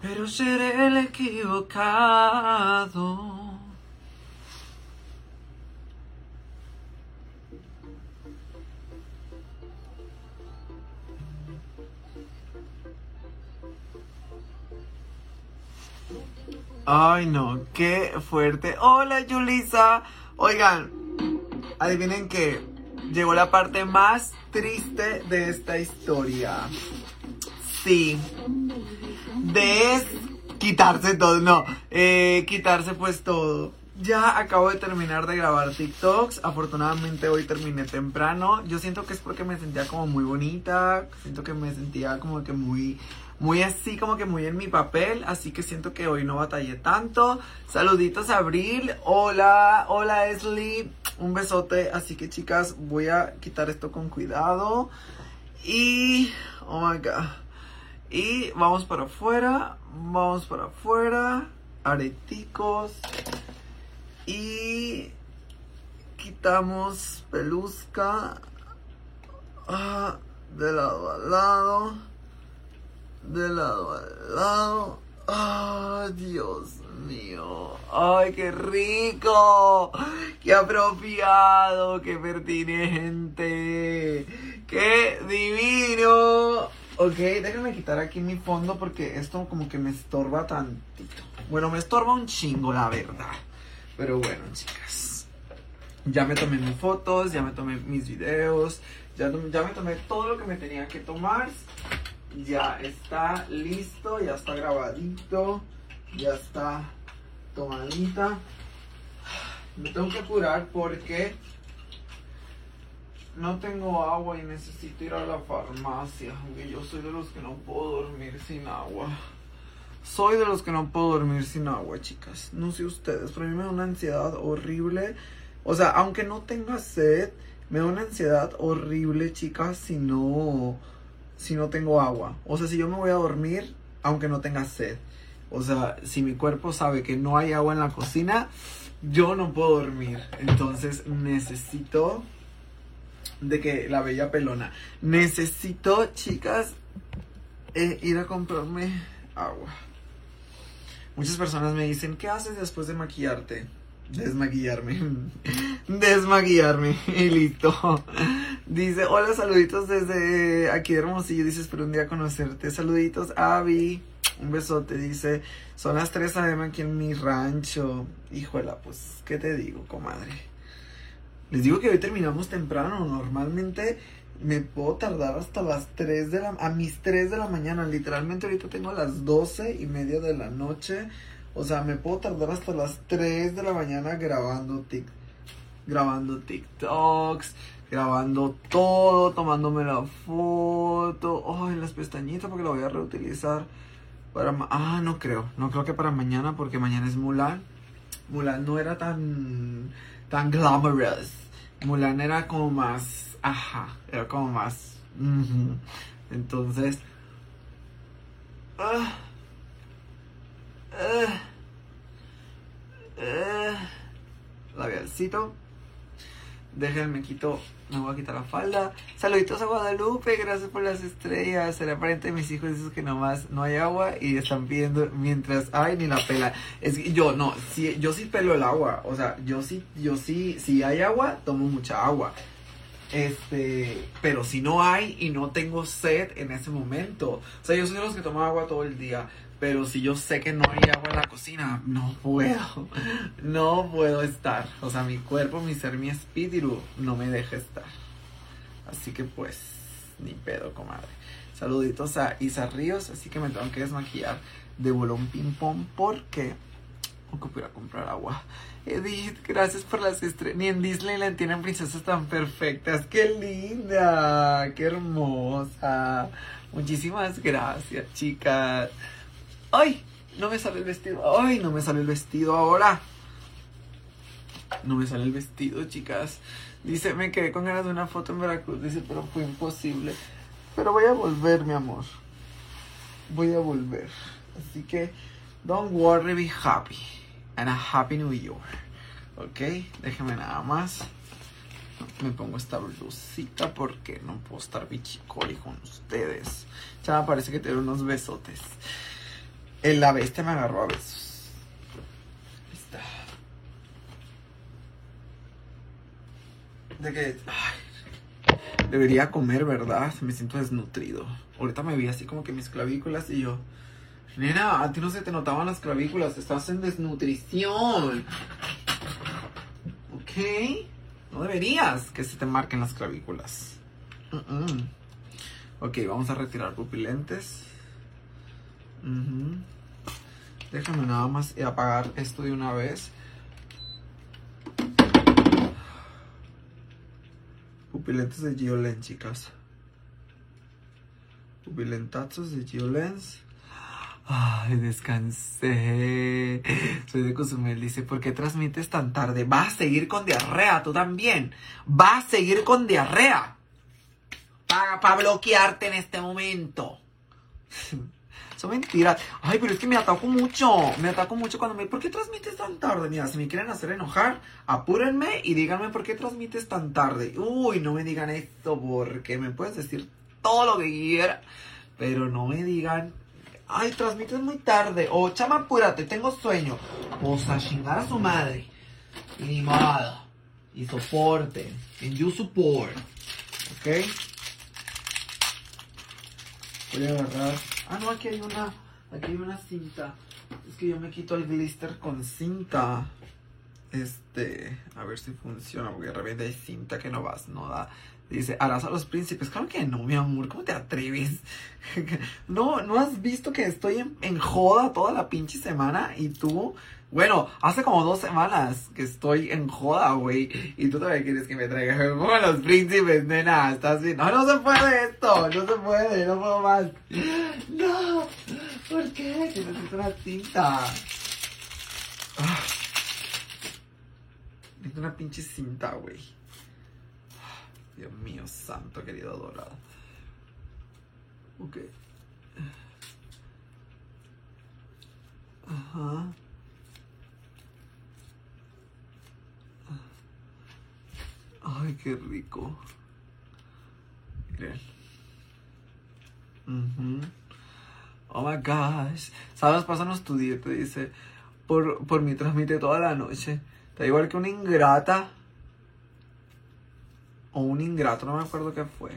pero seré el equivocado. Ay, no, qué fuerte. Hola, Yulisa. Oigan, adivinen que llegó la parte más triste de esta historia. Sí. De quitarse todo, no, eh, quitarse pues todo. Ya acabo de terminar de grabar TikToks. Afortunadamente hoy terminé temprano. Yo siento que es porque me sentía como muy bonita. Siento que me sentía como que muy muy así como que muy en mi papel, así que siento que hoy no batallé tanto. Saluditos a Abril, hola, hola Esli, un besote, así que chicas, voy a quitar esto con cuidado. Y, oh my god, y vamos para afuera, vamos para afuera, areticos. Y quitamos pelusca ah, de lado a lado de lado a lado. ¡Ay, Dios mío! ¡Ay, qué rico! ¡Qué apropiado! ¡Qué pertinente! ¡Qué divino! Ok, déjame quitar aquí mi fondo porque esto como que me estorba tantito. Bueno, me estorba un chingo, la verdad. Pero bueno, chicas. Ya me tomé mis fotos, ya me tomé mis videos, ya, ya me tomé todo lo que me tenía que tomar ya está listo, ya está grabadito, ya está tomadita. Me tengo que apurar porque no tengo agua y necesito ir a la farmacia. Aunque yo soy de los que no puedo dormir sin agua. Soy de los que no puedo dormir sin agua, chicas. No sé ustedes, pero a mí me da una ansiedad horrible. O sea, aunque no tenga sed, me da una ansiedad horrible, chicas, si no si no tengo agua. O sea, si yo me voy a dormir, aunque no tenga sed. O sea, si mi cuerpo sabe que no hay agua en la cocina, yo no puedo dormir. Entonces necesito de que la bella pelona. Necesito, chicas, eh, ir a comprarme agua. Muchas personas me dicen, ¿qué haces después de maquillarte? Desmaquillarme. Desmaquillarme. Y listo. Dice, hola, saluditos desde aquí de Hermosillo. Dice, espero un día conocerte. Saluditos, Avi. Un besote. Dice, son las 3 a.m. aquí en mi rancho. Híjola, pues, ¿qué te digo, comadre? Les digo que hoy terminamos temprano. Normalmente me puedo tardar hasta las 3 de la... A mis 3 de la mañana. Literalmente ahorita tengo las 12 y media de la noche. O sea, me puedo tardar hasta las 3 de la mañana grabando, tic, grabando TikToks, grabando todo, tomándome la foto. Ay, las pestañitas porque la voy a reutilizar para... Ah, no creo. No creo que para mañana porque mañana es Mulan. Mulan no era tan, tan glamorous. Mulan era como más... Ajá, era como más... Entonces... Uh, uh, labialcito. Déjenme quito, me voy a quitar la falda. Saluditos a Guadalupe, gracias por las estrellas. Será aparente de mis hijos esos que nomás no hay agua y están pidiendo mientras ay ni la pela. Es que yo no, si, yo sí pelo el agua. O sea, yo sí, yo sí, si hay agua, tomo mucha agua. Este, pero si no hay y no tengo sed en ese momento. O sea, yo soy de los que toman agua todo el día. Pero si yo sé que no hay agua en la cocina, no puedo. No puedo estar. O sea, mi cuerpo, mi ser, mi espíritu no me deja estar. Así que pues, ni pedo, comadre. Saluditos a Isa Ríos. Así que me tengo que desmaquillar de bolón ping pong porque ocupo ir a comprar agua. Edith, gracias por las estrellas. Ni en Disneyland tienen princesas tan perfectas. ¡Qué linda! ¡Qué hermosa! Muchísimas gracias, chicas. ¡Ay! No me sale el vestido. ¡Ay! No me sale el vestido ahora. No me sale el vestido, chicas. Dice, me quedé con ganas de una foto en Veracruz. Dice, pero fue imposible. Pero voy a volver, mi amor. Voy a volver. Así que, don't worry, be happy. And a happy New Year. Ok, déjenme nada más. Me pongo esta blusita porque no puedo estar bichicoli con ustedes. Ya me parece que tengo unos besotes. El la bestia me agarró a besos. Ahí está. De que. Debería comer, ¿verdad? Me siento desnutrido. Ahorita me vi así como que mis clavículas y yo. Nena, a ti no se te notaban las clavículas, estás en desnutrición. ¿Ok? No deberías que se te marquen las clavículas. Mm. Ok, vamos a retirar pupilentes. Déjame nada más apagar esto de una vez. Pupilentes de Geolens, chicas. Pupilentazos de Geolens. Ay, descansé. Soy de Cozumel. Dice, ¿por qué transmites tan tarde? Vas a seguir con diarrea, tú también. Vas a seguir con diarrea. Para bloquearte en este momento. Son mentiras. Ay, pero es que me ataco mucho. Me ataco mucho cuando me... ¿Por qué transmites tan tarde? Mira, si me quieren hacer enojar, apúrenme y díganme por qué transmites tan tarde. Uy, no me digan esto porque me puedes decir todo lo que quiera. Pero no me digan... Ay, transmites muy tarde. O, chama, apúrate, tengo sueño. O sea, chingar a su madre. Y ni modo. Y soporte. And you support. ¿Ok? Voy a agarrar. Ah, no, aquí hay una. Aquí hay una cinta. Es que yo me quito el glister con cinta. Este. A ver si funciona. Porque de repente hay cinta que no vas, no da. Dice, harás a los príncipes. Claro que no, mi amor. ¿Cómo te atreves? no, ¿no has visto que estoy en, joda toda la pinche semana? Y tú. Bueno, hace como dos semanas que estoy en joda, güey. Y tú todavía quieres que me traiga como los príncipes, nena. Estás bien. No, no se puede esto. No se puede. No puedo más. No. ¿Por qué? Que necesito una cinta. Ah. Necesito una pinche cinta, güey. Dios mío, santo querido dorado. Ok. Ajá. Ay, qué rico. Miren. Ujú. Oh my gosh. ¿Sabes? Pásanos tu. Te dice. Por, por mi transmite toda la noche. Está igual que una ingrata. O un ingrato, no me acuerdo qué fue.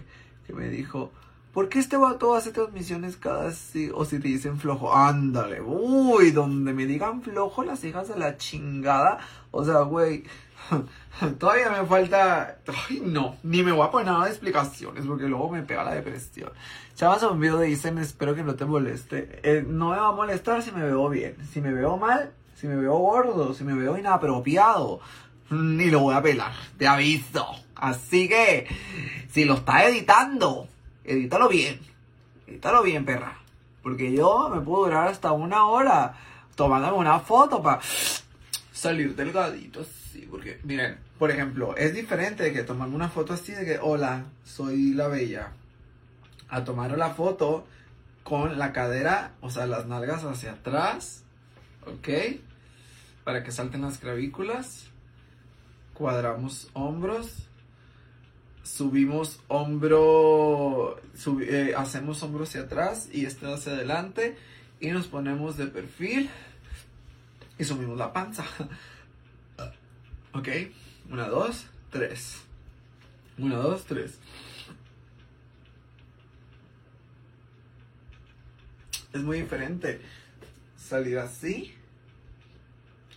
Que me dijo. ¿Por qué este vato hace transmisiones cada si, o si te dicen flojo? Ándale, uy, donde me digan flojo las hijas de la chingada. O sea, güey, todavía me falta. Ay, no, ni me voy a poner nada de explicaciones porque luego me pega la depresión. Chavas, un video dicen, espero que no te moleste. Eh, no me va a molestar si me veo bien. Si me veo mal, si me veo gordo, si me veo inapropiado, ni lo voy a pelar, te aviso. Así que, si lo estás editando, edítalo bien. Edítalo bien, perra. Porque yo me puedo durar hasta una hora tomándome una foto para salir delgadito, sí. Porque, miren, por ejemplo, es diferente de que tomarme una foto así de que, hola, soy la bella. A tomar la foto con la cadera, o sea, las nalgas hacia atrás, ¿ok? Para que salten las clavículas. Cuadramos hombros subimos hombro, eh, hacemos hombro hacia atrás y este hacia adelante y nos ponemos de perfil y subimos la panza. Ok, una, dos, tres. Una, dos, tres. Es muy diferente salir así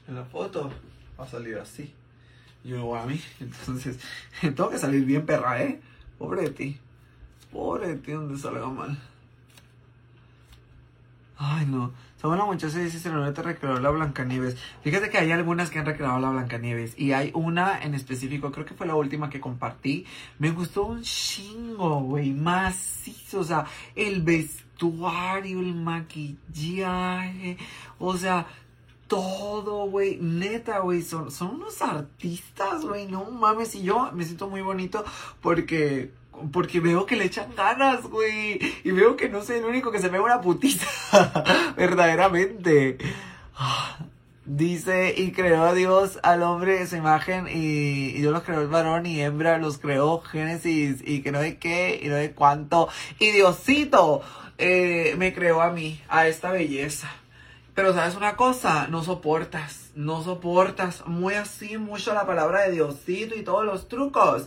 en la foto a salir así. Yo a mí. Entonces, tengo que salir bien perra, ¿eh? Pobre de ti. Pobre de ti donde salga mal. Ay, no. Samuel muchacha dice se te recreó la Blancanieves. Fíjate que hay algunas que han recreado la Blancanieves. Y hay una en específico, creo que fue la última que compartí. Me gustó un chingo, güey. Macizo. O sea, el vestuario, el maquillaje. O sea, todo, güey. Neta, güey. Son, son unos artistas, güey. No mames. Y yo me siento muy bonito porque. Porque veo que le echan ganas, güey. Y veo que no soy el único que se ve una putiza. Verdaderamente. Dice, y creó a Dios al hombre de su imagen, y, y los creó el varón y hembra, los creó Génesis, y que no sé qué, y no sé cuánto. Y Diosito eh, me creó a mí, a esta belleza. Pero sabes una cosa, no soportas, no soportas muy así mucho la palabra de Diosito y todos los trucos.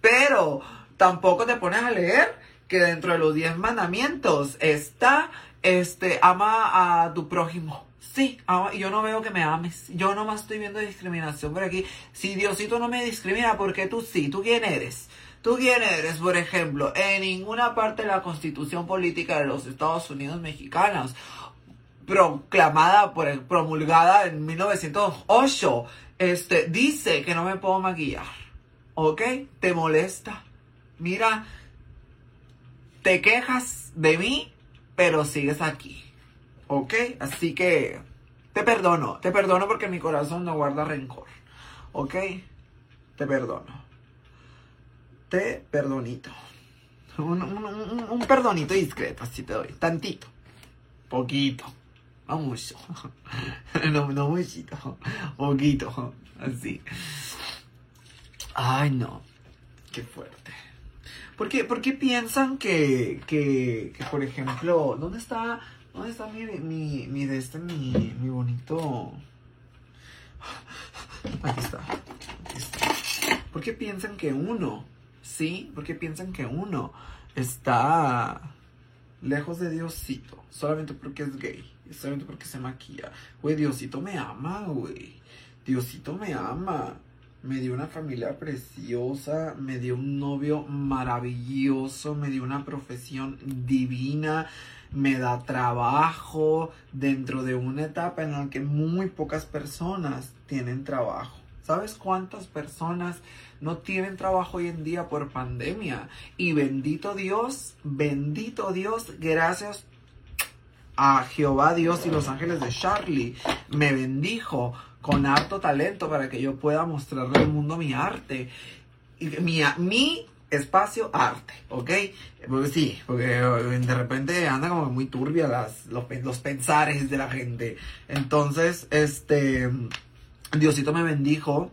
Pero tampoco te pones a leer que dentro de los diez mandamientos está, este, ama a tu prójimo. Sí, ama, yo no veo que me ames. Yo nomás estoy viendo discriminación por aquí. Si Diosito no me discrimina, ¿por qué tú sí? ¿Tú quién eres? ¿Tú quién eres, por ejemplo? En ninguna parte de la constitución política de los Estados Unidos mexicanos proclamada, por, promulgada en 1908, este, dice que no me puedo maquillar. ¿Ok? ¿Te molesta? Mira, te quejas de mí, pero sigues aquí. ¿Ok? Así que te perdono, te perdono porque mi corazón no guarda rencor. ¿Ok? Te perdono. Te perdonito. Un, un perdonito discreto, así te doy. Tantito. Poquito. Mucho. No, no muchito. Poquito. Así. Ay, no. Qué fuerte. ¿Por qué, por qué piensan que, que, que, por ejemplo, ¿dónde está, dónde está mi, mi, mi, de este, mi, mi bonito... Aquí está. Aquí está. ¿Por qué piensan que uno, sí? ¿Por qué piensan que uno está lejos de Diosito solamente porque es gay? Solamente porque se maquilla. Güey, Diosito me ama, güey. Diosito me ama. Me dio una familia preciosa, me dio un novio maravilloso, me dio una profesión divina, me da trabajo dentro de una etapa en la que muy pocas personas tienen trabajo. ¿Sabes cuántas personas no tienen trabajo hoy en día por pandemia? Y bendito Dios, bendito Dios, gracias a Jehová Dios y los ángeles de Charlie me bendijo con harto talento para que yo pueda mostrarle al mundo mi arte. Mi, mi espacio arte, ¿ok? Porque sí, porque de repente anda como muy turbia las, los, los pensares de la gente. Entonces, este, Diosito me bendijo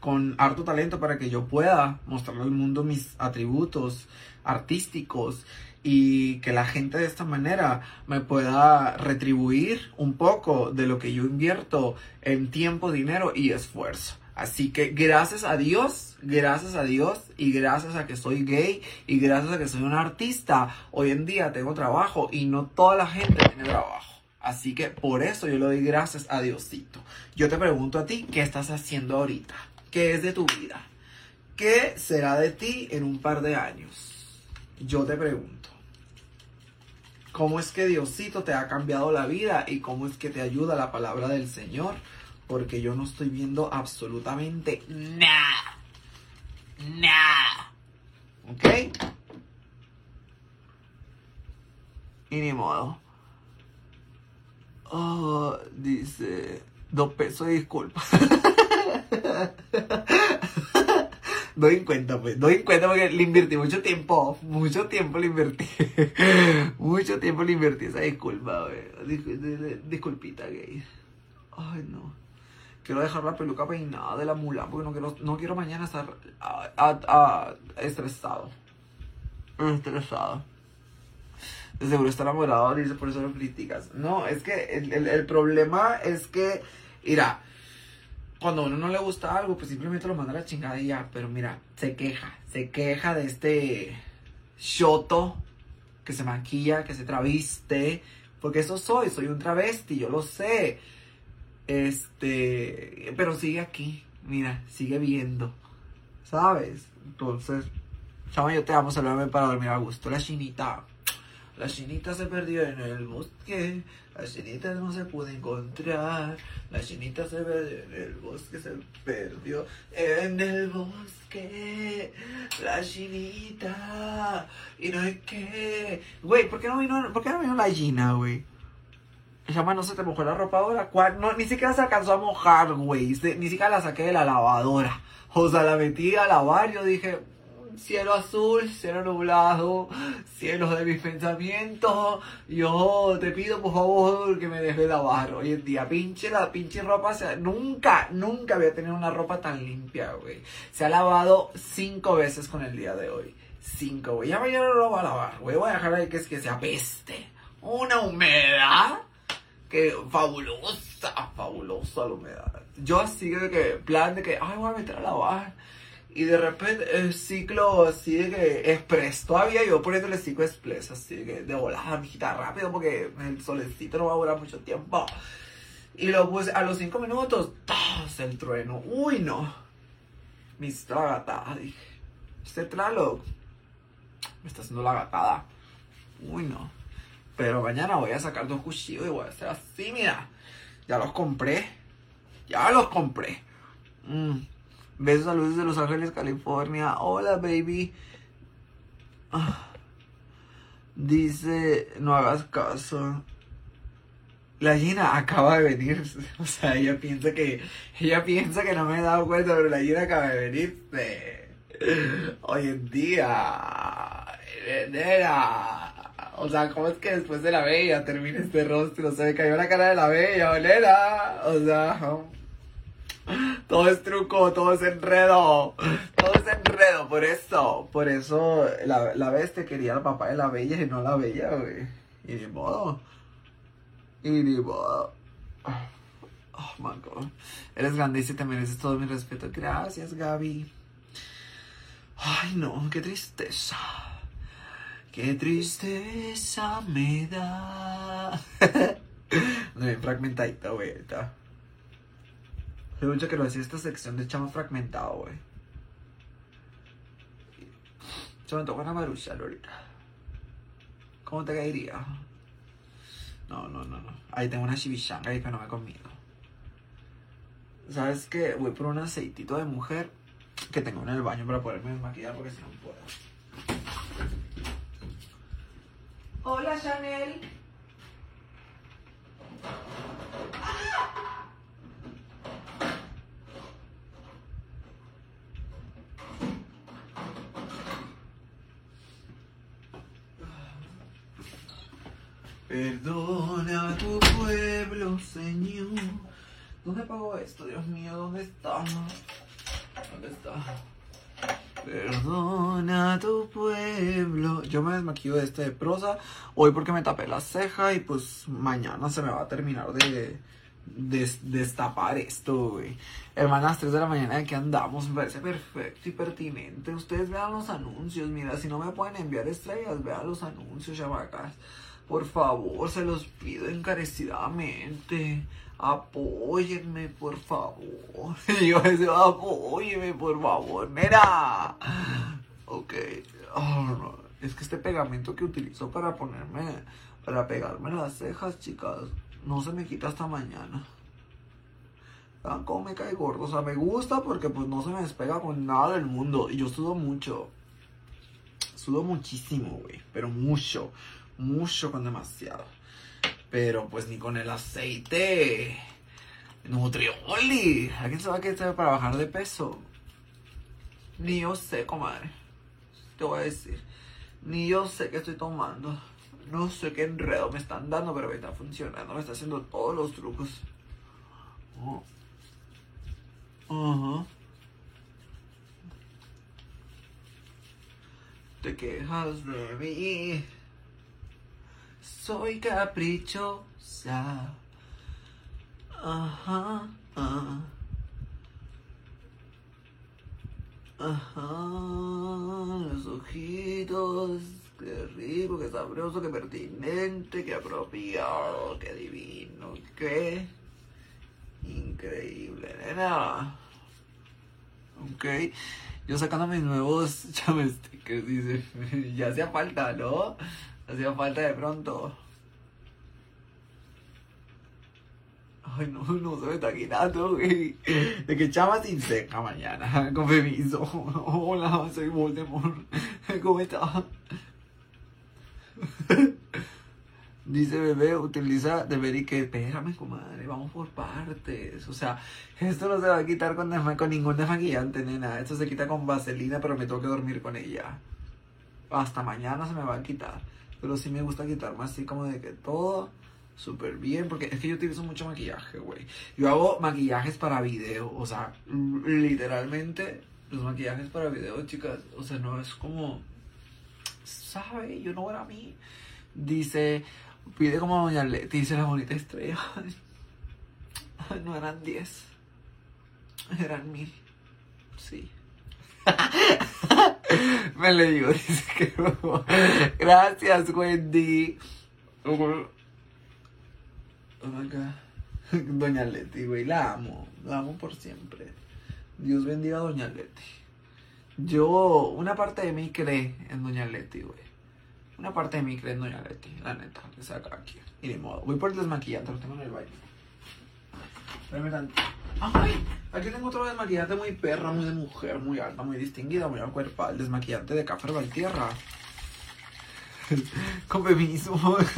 con harto talento para que yo pueda mostrarle al mundo mis atributos artísticos y que la gente de esta manera me pueda retribuir un poco de lo que yo invierto en tiempo, dinero y esfuerzo. Así que gracias a Dios, gracias a Dios y gracias a que soy gay y gracias a que soy un artista, hoy en día tengo trabajo y no toda la gente tiene trabajo. Así que por eso yo le doy gracias a Diosito. Yo te pregunto a ti, ¿qué estás haciendo ahorita? ¿Qué es de tu vida? ¿Qué será de ti en un par de años? Yo te pregunto cómo es que Diosito te ha cambiado la vida y cómo es que te ayuda la palabra del Señor, porque yo no estoy viendo absolutamente nada. Nada. ¿Ok? Y ni modo. Oh, dice, dos pesos de disculpa. doy cuenta, pues, doy cuenta porque le invertí mucho tiempo, mucho tiempo le invertí, mucho tiempo le invertí esa disculpa, güey, disculpita, gay. Ay, no. Quiero dejar la peluca peinada de la mula porque no quiero, no quiero mañana estar estresado. Estresado. De seguro está enamorado, dice, por eso lo criticas. No, es que el, el, el problema es que, mira, cuando a uno no le gusta algo, pues simplemente lo manda a la chingada y ya. Pero mira, se queja, se queja de este shoto que se maquilla, que se traviste. Porque eso soy, soy un travesti, yo lo sé. Este, pero sigue aquí, mira, sigue viendo, ¿sabes? Entonces, chama, yo te amo, saludame para dormir a gusto. La chinita, la chinita se perdió en el bosque, la chinita no se pudo encontrar, la chinita se perdió en el bosque, se perdió en el bosque, la chinita, y no es que, güey, ¿por qué no vino, por qué no vino la china, güey? Llama, no se te mojó la ropa ahora. ¿Cuál? No, ni siquiera se alcanzó a mojar, güey. Ni siquiera la saqué de la lavadora. O sea, la metí a lavar. Yo dije, cielo azul, cielo nublado, cielo de mis pensamientos. Yo te pido por favor que me dejes lavar hoy en día. Pinche la pinche ropa, se, nunca, nunca había tenido una ropa tan limpia, güey. Se ha lavado cinco veces con el día de hoy. Cinco, güey. Ya mañana no lo voy a lavar, güey. Voy a dejar ahí que es que se apeste. Una humedad que fabulosa, fabulosa la humedad. Yo así de que, plan de que, ay, voy a meter a lavar. Y de repente el ciclo así de que express. Todavía yo poniéndole ciclo express, así de que de volada, mijita, rápido, porque el solecito no va a durar mucho tiempo. Y lo puse a los cinco minutos, ¡tas! el trueno. Uy, no. La gatada, dije. Este tralo me está haciendo la gatada. Uy, no. Pero mañana voy a sacar dos cuchillos y voy a hacer así, mira. Ya los compré. Ya los compré. Mm. Besos a Luces de Los Ángeles, California. Hola, baby. Ah. Dice, no hagas caso. La Gina acaba de venir. O sea, ella piensa que. Ella piensa que no me he dado cuenta, pero la Gina acaba de venir. hoy en día. Nena. O sea, ¿cómo es que después de la bella termina este rostro? Se me cayó la cara de la bella, nena. O sea. Todo es truco, todo es enredo. Todo es enredo, por eso. Por eso la, la bestia quería al papá de la bella y no la bella, güey. Y ni modo. Y ni modo. Oh my god. Eres grande y te mereces todo mi respeto. Gracias, Gaby. Ay, no, qué tristeza. Qué tristeza me da. Bien fragmentadita, güey. Hace mucho que lo hacía esta sección de chama fragmentado, güey. Se me toca una marucha ahorita. ¿Cómo te caería? No, no, no, no. Ahí tengo una chivichanga ahí que no me conmigo. ¿Sabes qué? Voy por un aceitito de mujer que tengo en el baño para poderme desmaquillar porque si no puedo. Hola, Chanel. Perdona a tu pueblo, Señor. ¿Dónde pago esto? Dios mío, ¿dónde está? ¿Dónde está? Perdona a tu pueblo. Yo me desmaquillo de este de prosa hoy porque me tapé la ceja y pues mañana se me va a terminar de, destapar esto, güey. Hermanas, 3 de la mañana de que andamos, me parece perfecto y pertinente. Ustedes vean los anuncios, mira, si no me pueden enviar estrellas, vean los anuncios, chamacas. Por favor, se los pido encarecidamente. Apóyenme, por favor. yo decía, apóyenme, por favor. Mira. Ok. Oh, es que este pegamento que utilizo para ponerme, para pegarme las cejas, chicas, no se me quita hasta mañana. Vean cómo me cae gordo. O sea, me gusta porque pues no se me despega con nada del mundo. Y yo sudo mucho. Sudo muchísimo, güey. Pero mucho mucho con demasiado. Pero pues ni con el aceite Nutrioli. ¿A quién se va a quedar para bajar de peso? Ni yo sé, comadre. Te voy a decir. Ni yo sé qué estoy tomando. No sé qué enredo me están dando, pero me está funcionando. Me está haciendo todos los trucos. Oh. Te quejas de mí soy caprichosa. Ajá, ajá. Ajá, los ojitos, qué rico, qué sabroso, qué pertinente, qué apropiado, qué divino, qué increíble, nena. Ok, yo sacando mis nuevos que dice, ya hacía falta, ¿no? Hacía falta de pronto. Ay, no, no se me está quitando, güey. De que chama sin seca mañana. Con permiso. Hola, soy Voldemort. ¿Cómo estás? Dice bebé, utiliza de y que espérame, comadre, vamos por partes. O sea, esto no se va a quitar con, con ningún desmaquillante, nena. Esto se quita con vaselina, pero me tengo que dormir con ella. Hasta mañana se me va a quitar. Pero sí me gusta quitarme así como de que todo súper bien. Porque es que yo utilizo mucho maquillaje, güey. Yo hago maquillajes para video. O sea, literalmente los maquillajes para video, chicas. O sea, no es como... ¿Sabe? Yo no era a mí. Dice... Pide como Doña Leti, dice la bonita estrella. No eran 10. Eran mil. Sí. Me le digo, dice que Gracias, Wendy. Doña Leti, güey, la amo. La amo por siempre. Dios bendiga a Doña Leti. Yo, una parte de mí cree en Doña Leti, güey. Una parte de mí cree en Doña Leti, la neta. Que saca aquí. Y de modo. Voy por el desmaquillante, lo tengo en el baño. Ay, aquí tengo otro desmaquillante muy perra, muy de mujer, muy alta, muy distinguida, muy cuerpo El desmaquillante de Café Valtierra. Con permiso.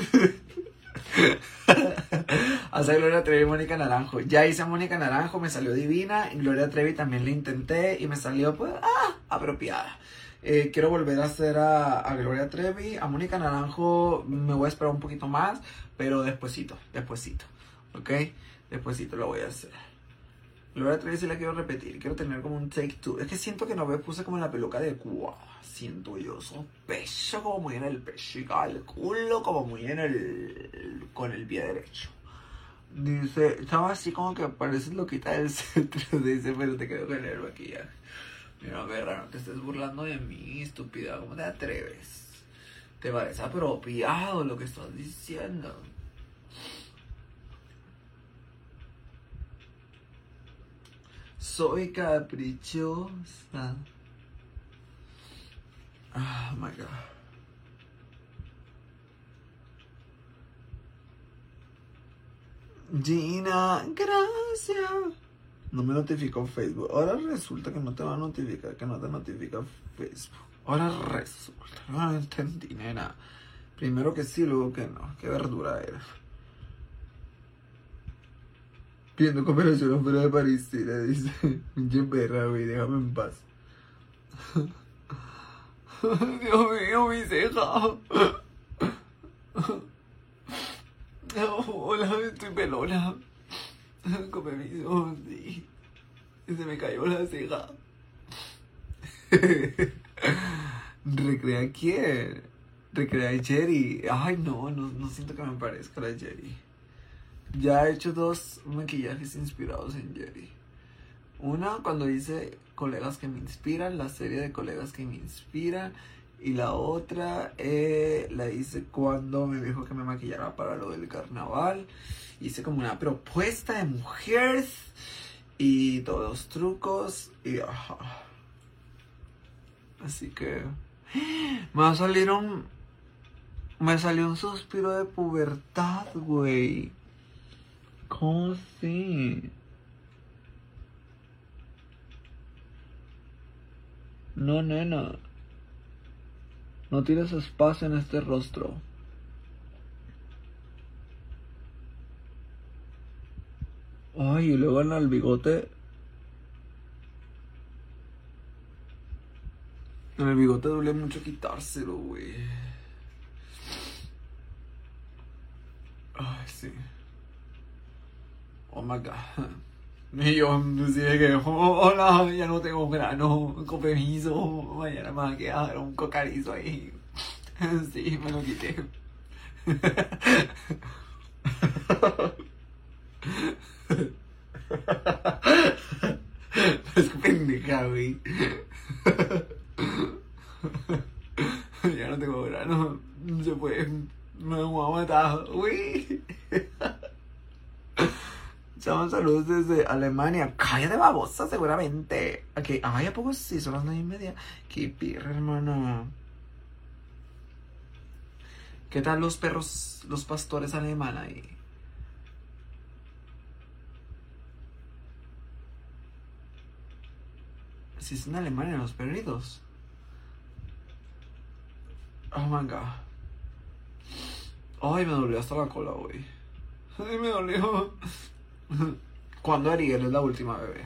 Hace Gloria Trevi y Mónica Naranjo. Ya hice a Mónica Naranjo, me salió divina. Y Gloria Trevi también le intenté y me salió, pues, ah, apropiada. Eh, quiero volver a hacer a, Gloria Trevi. A Mónica Naranjo me voy a esperar un poquito más, pero despuesito, despuesito. ¿Ok? Despuésito lo voy a hacer. Gloria Trevi sí la quiero repetir. Quiero tener como un take two. Es que siento que no me puse como la peluca de Cuba. Siento yo. Son pecho como muy en el pecho. Y el culo como muy en el. con el pie derecho. Dice, estaba así como que pareces loquita del centro. Dice, pero te quedo con el maquillaje. Mira, verga, no te estés burlando de mí, estúpida. ¿Cómo te atreves? Te parece apropiado lo que estás diciendo. Soy caprichosa. Oh my god. Gina, gracias. No me notificó Facebook. Ahora resulta que no te va a notificar, que no te notifica Facebook. Ahora resulta. No entendí, nena. Primero que sí, luego que no. Qué verdura eres. Pidiendo cooperación fuera de París, le dice. Pinche perra, güey, déjame en paz. Dios mío, mi ceja. Hola, estoy pelona. Con permiso, sí. Se me cayó la ceja. ¿Recrea quién? ¿Recrea a Jerry? Ay, no, no, no siento que me parezca la Jerry. Ya he hecho dos maquillajes inspirados en Jerry. Una cuando hice colegas que me inspiran, la serie de colegas que me inspiran. Y la otra eh, la hice cuando me dijo que me maquillara para lo del carnaval. Hice como una propuesta de mujeres y todos los trucos. Y Así que me va a salir un. Me salió un suspiro de pubertad, güey. ¿Cómo así? No, nena. No tienes espacio en este rostro. Ay, y luego en el bigote. En el bigote duele mucho quitárselo, güey. Ay, sí. Oh my god. Y yo decía que, hola, ya no tengo grano, con permiso, mañana me va a quedar un cocarizo ahí. Sí, me lo quité. Es pendeja, güey. Ya no tengo grano, se puede, me voy a matar, güey. Llaman saludos desde Alemania. Cállate babosa, seguramente. Aquí, ay, ¿a poco sí? Son las nueve y media. Qué pirra, hermano. ¿Qué tal los perros, los pastores alemanes ahí? Si es en Alemania los perritos. Oh my god. Ay, me dolió hasta la cola, güey. Ay, me dolió. ¿Cuándo Ariel es la última bebé?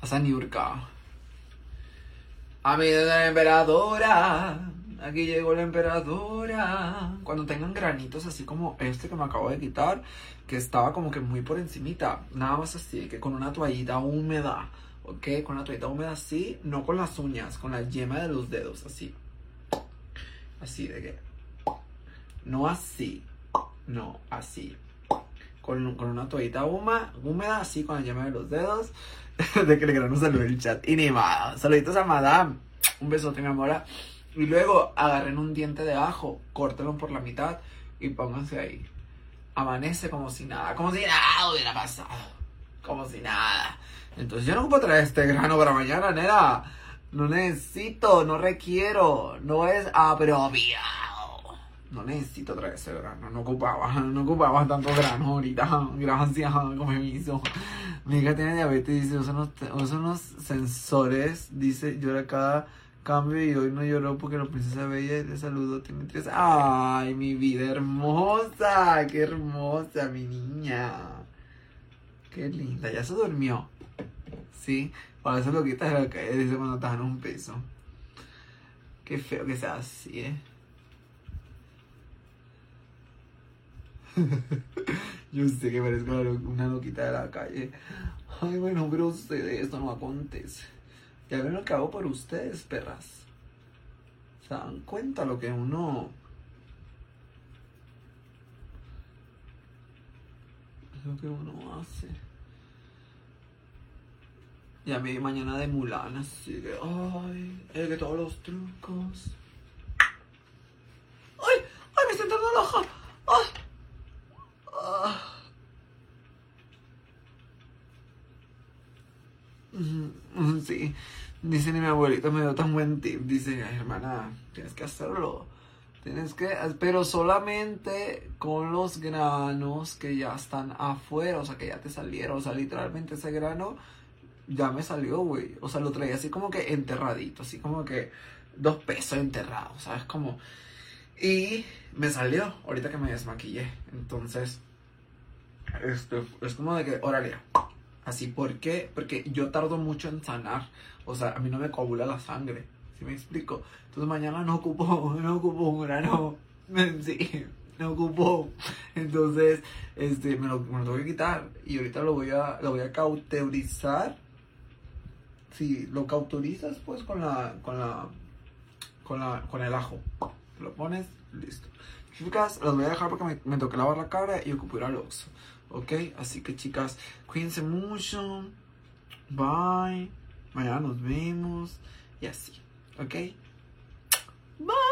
Hasta Niurka. A mí de la emperadora. Aquí llegó la emperadora. Cuando tengan granitos así como este que me acabo de quitar, que estaba como que muy por encimita, nada más así, que con una toallita húmeda, ¿ok? Con una toallita húmeda así, no con las uñas, con la yema de los dedos, así. Así de que No así. No, así. Con, con una toallita húmeda, húmeda, así con la llama de los dedos. de que le queremos saludar el chat. Y ni más. Saluditos a Madame. Un besote, mi amor. Y luego agarren un diente de ajo, córtelo por la mitad y pónganse ahí. Amanece como si nada, como si nada hubiera pasado. Como si nada. Entonces yo no puedo traer este grano para mañana, nena. No necesito, no requiero, no es apropiado. No necesito traer ese grano, no ocupaba, no ocupaba tanto grano ahorita. Gracias, como me hizo. Mi hija tiene diabetes, dice, usa unos, usa unos sensores, dice, llora cada cambio y hoy no lloró porque la princesa bella le saludó, tiene tres. Ay, mi vida hermosa, qué hermosa, mi niña. Qué linda, ya se durmió. Sí, para eso lo quitas de la calle, dice cuando te dan un peso. Qué feo que sea así, eh. Yo sé que parezco una loquita de la calle. Ay, bueno, pero ustedes, esto no acontece. Ya ven lo que hago por ustedes, perras. ¿Se dan cuenta lo que uno... Lo que uno hace. Ya me mañana de Mulan, así que... Ay, es que todos los trucos... ¡Ay! ¡Ay, me siento loja! ¡Ay! Ah. Sí, dice ni mi abuelita me dio tan buen tip. Dice, hermana, tienes que hacerlo. Tienes que, pero solamente con los granos que ya están afuera, o sea, que ya te salieron. O sea, literalmente ese grano ya me salió, güey. O sea, lo traía así como que enterradito, así como que dos pesos enterrados, ¿sabes? Como... Y me salió ahorita que me desmaquillé. Entonces, esto es como de que, órale, así, ¿por qué? Porque yo tardo mucho en sanar, o sea, a mí no me coagula la sangre, ¿sí me explico? Entonces mañana no ocupo, no ocupo un grano, sí, no ocupo, entonces, este, me lo, me lo tengo que quitar y ahorita lo voy a, lo voy a cauterizar, si lo cauterizas pues con la, con la, con la, con el ajo, lo pones, listo. Chicas, las voy a dejar porque me, me toca lavar la cara y ocupar al oxo. ¿Ok? Así que chicas, cuídense mucho. Bye. Mañana nos vemos. Y así, ¿ok? Bye.